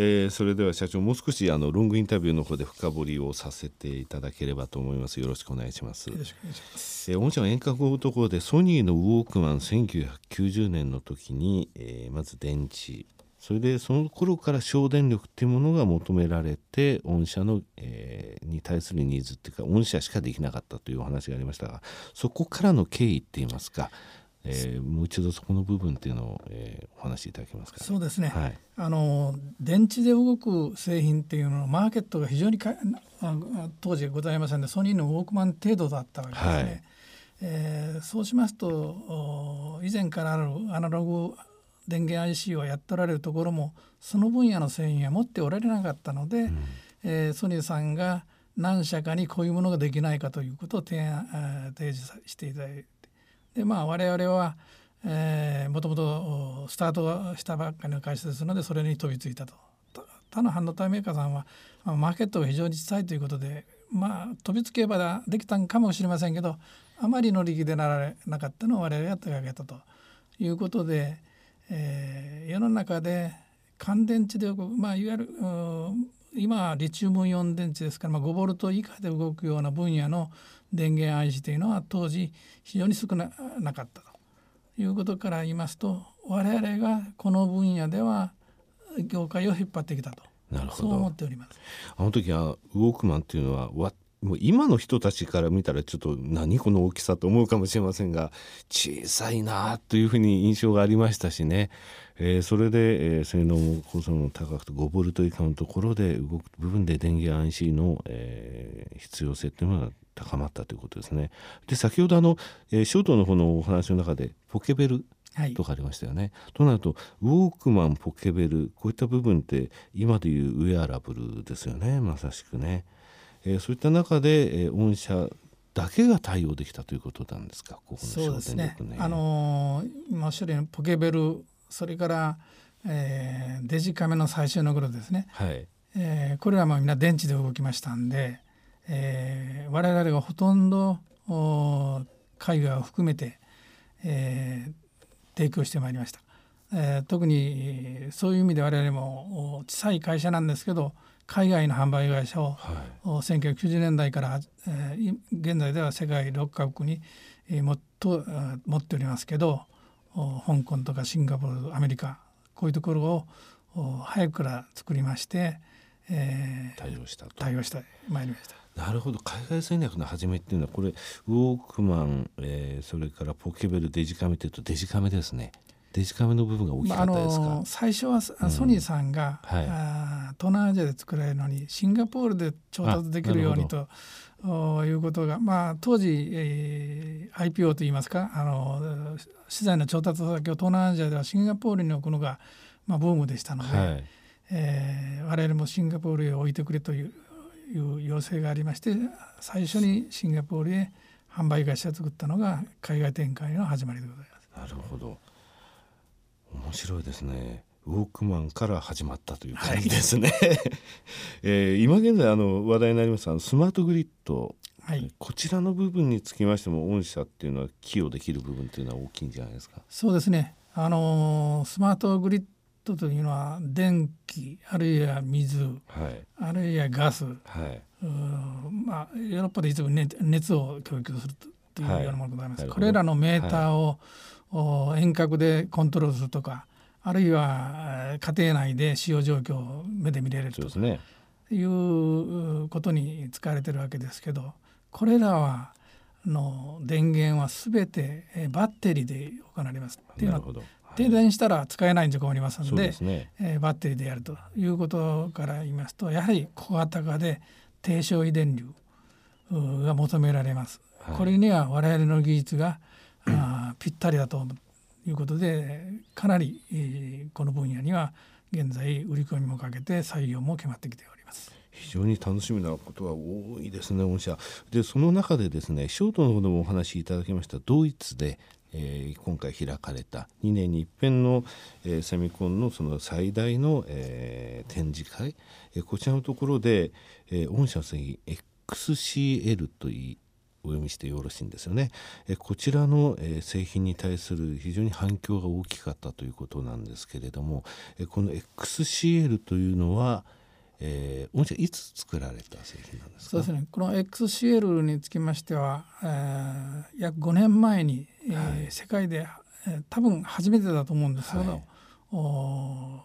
えー、それでは社長もう少しあのロングインタビューの方で深掘りをさせていただければと思います。よろしくお願いします。よろしくお願いします。えー、御社は遠隔男でソニーのウォークマン1990年の時に、えー、まず電池。それでその頃から省電力っていうものが求められて御社の、えー、に対するニーズっていうか御社しかできなかったというお話がありましたがそこからの経緯って言いますかえー、もう一度そこの部分っていうのを、えー、お話しいただけますか、ね、そうですね、はい、あの電池で動く製品っていうのはマーケットが非常にか当時ございませんでソニーのウォークマン程度だったわけですね。はい、えー、そうしますと以前からあるアナログ電源 IC をやっておられるところもその分野の製品は持っておられなかったので、うん、えー、ソニーさんが何社かにこういうものができないかということを提案提示していただいてでまあ我々はもともとスタートしたばっかりの会社ですのでそれに飛びついたと。他の半導体メーカーさんは、マーケットが非常に小さいということでまあ飛びつけばできたんかもしれませんけどあまり乗り気でなられなかったのを我々が手がけたということで、えー、世の中で乾電池で動く、まあ、いわゆる今はリチウムイオン電池ですから、まあ、5ボルト以下で動くような分野の電源 IC というのは当時非常に少ななかったということから言いますと我々がこの分野では業界を引っ張ってきたと。なるほど。そう思っております。あの時はウォークマンっていうのはわもう今の人たちから見たらちょっと何この大きさと思うかもしれませんが小さいなというふうに印象がありましたしね、えー、それで、えー、性能も高速も高くて5ボルト以下のところで動く部分で電源 IC の、えー、必要性っていうのが高まったということですね。で先ほどあの、えー、ショートの方のお話の中でポケベルとかありましたよね。はい、となるとウォークマンポケベルこういった部分って今でいうウェアラブルですよねまさしくね。えー、そういった中で、えー、御社だけが対応できたということなんですか？ここのそうですね。あのー、今おっしゃるようにポケベルそれから、えー、デジカメの最終の頃ですね。はい。えー、これらもみんな電池で動きましたんで、えー、我々がほとんど海外を含めて、えー、提供してまいりました、えー、特にそういう意味で我々も小さい会社なんですけど海外の販売会社を、はい、1990年代から、えー、現在では世界6カ国に、えー、もっと持っておりますけど香港とかシンガポールアメリカこういうところを早くから作りまして、えー、対応した対応してまいりました。なるほど。海外戦略の始めっていうのはこれウォークマン、えー、それからポケベルデジカメというとデジカメですね。デジカメの部分が大きかったですか、まあ、最初はソニーさんが、うんはい、あ東南アジアで作られるのにシンガポールで調達できるようにということが、まあ、当時、えー、IPO といいますかあの資材の調達先を東南アジアではシンガポールに置くのが、まあ、ブームでしたので、はい、えー、我々もシンガポールへ置いてくれといういう要請がありまして最初にシンガポールへ販売会社を作ったのが海外展開の始まりでございます。なるほど面白いですね。ウォークマンから始まったという感じですね。はい、えー、今現在あの話題になりますスマートグリッド、はい、こちらの部分につきましても御社っていうのは寄与できる部分っていうのは大きいんじゃないですか？そうですね。あのスマートグリットというのは電気あるいは水、はい、あるいはガス、はい、まあ、ヨーロッパで一部熱熱を供給するというようなものでございます。はい、これらのメーターを、はい、遠隔でコントロールするとかあるいは家庭内で使用状況を目で見れるということに使われてるわけですけどこれらはの電源は全てバッテリーで行われます。っていう停電したら使えないんで困りますのでで、ね、えー、バッテリーでやるということから言いますとやはり小型化で低消費電流が求められます。はい、これには我々の技術があぴったりだということでかなり、えー、この分野には現在売り込みもかけて採用も決まってきております。非常に楽しみなことが多いですね御社でその中でですねショートの方でもお話しいただきましたドイツでえー、今回開かれた2年に一遍の、えー、セミコンのその最大の、えー、展示会、えー、こちらのところで、えー、御社の製 XCL といお読みしてよろしいんですよね。えこちらの、え製品に対する非常に反響が大きかったということなんですけれども、えこの XCL というのは、えー、御社いつ作られた製品なんですか？そうですね。この XCL につきましては、えー、約5年前に、えー、はい、世界で、えー、多分初めてだと思うんですけど、はい、お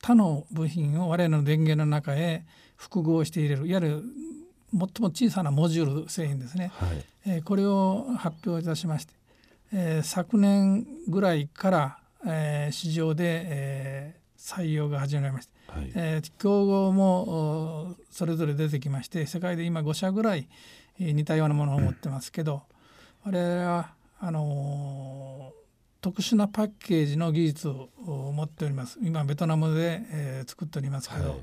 他の部品を我々の電源の中へ複合して入れるいわゆる最も小さなモジュール製品ですね、はい、えー、これを発表いたしまして、えー、昨年ぐらいから、えー、市場で、えー、採用が始まりました。はい、えー、競合もそれぞれ出てきまして世界で今5社ぐらい似たようなものを持ってますけど、うん、我々はあのー、特殊なパッケージの技術を持っております。今ベトナムで、えー、作っておりますけど、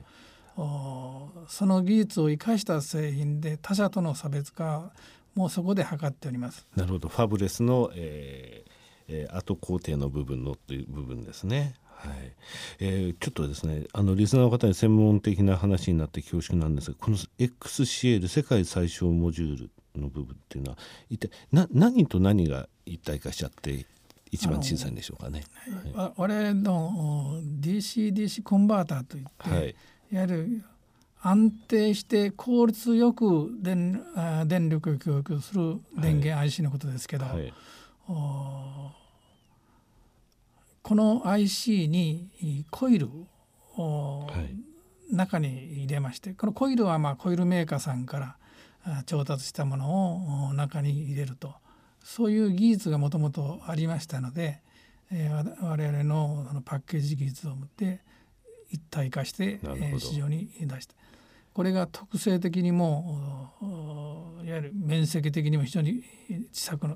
はい、その技術を生かした製品で他社との差別化もそこで図っております。なるほど。ファブレスの、えーえー、後工程の部分のという部分ですね。はい。えー、ちょっとですねあのリスナーの方に専門的な話になって恐縮なんですがこの XCL 世界最小モジュールの部分っていうのは一体な何と何が一体化しちゃって一番小さいんでしょうかね。はい、我々の DCDC コンバーターといって、はい、いわゆる安定して効率よく電電力を供給する電源 IC のことですけど、はい、この IC にコイルを中に入れましてこのコイルはまあコイルメーカーさんから調達したものを中に入れるとそういう技術がもともとありましたので、えー、我々ののパッケージ技術を持って一体化して、えー、市場に出した。これが特性的にもいわゆる面積的にも非常に小さく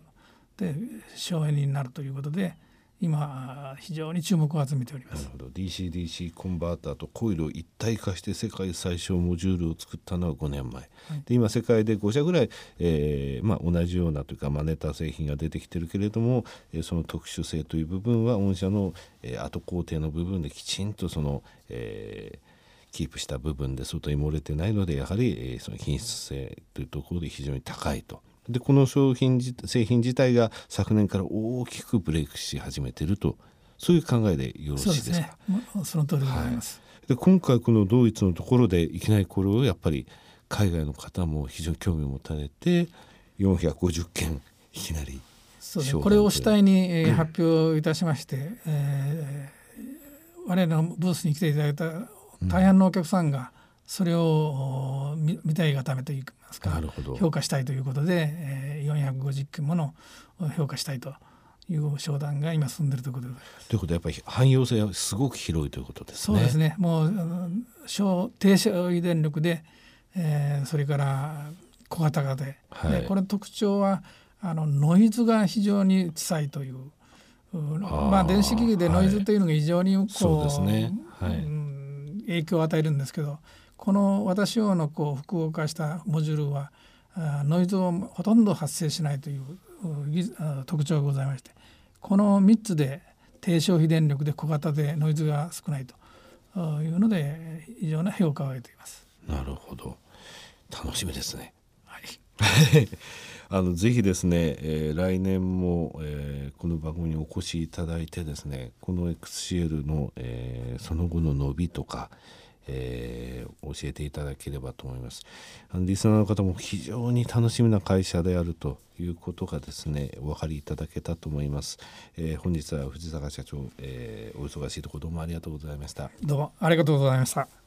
で省エネになるということで今非常に注目を集めております。なるほど。DC-DC コンバーターとコイルを一体化して世界最小モジュールを作ったのは5年前、はい、で今世界で5社ぐらい、えーまあ、同じようなというか真似た製品が出てきてるけれども、えー、その特殊性という部分は御社の、えー、後工程の部分できちんとその、えー、キープした部分で外に漏れてないのでやはり、えー、その品質性というところで非常に高いとでこの商品製品自体が昨年から大きくブレイクし始めているとそういう考えでよろしいですか？そ、ね、その通りでございます。はい、で今回このドイツのところでいきなりこれをやっぱり海外の方も非常に興味を持たれて450件いきなりそうです、ね、これを主体に、えー、発表いたしまして、うん、えー、我々のブースに来ていただいた大半のお客さんがそれを見たいがためといいますか評価したいということで、えー、450件もの評価したいという商談が今進んでいるということで。ということでやっぱり汎用性はすごく広いということですね。そうですねもう小低消費電力で、えー、それから小型化で、はい、でこれ特徴はあのノイズが非常に小さいという。まあ電子機器でノイズというのが非常にこう、はい、そうですね、はい、影響を与えるんですけどこの私用のこう複合化したモジュールはノイズをほとんど発生しないという特徴がございましてこの3つで低消費電力で小型でノイズが少ないというので非常な評価を得ています。なるほど楽しみですね。はい あのぜひですね、えー、来年も、えー、この番組にお越しいただいてですねこの XCL の、えー、その後の伸びとか、えー、教えていただければと思います。あのリスナーの方も非常に楽しみな会社であるということがですねお分かりいただけたと思います、えー、本日は藤坂社長、えー、お忙しいところどうもありがとうございました。どうもありがとうございました。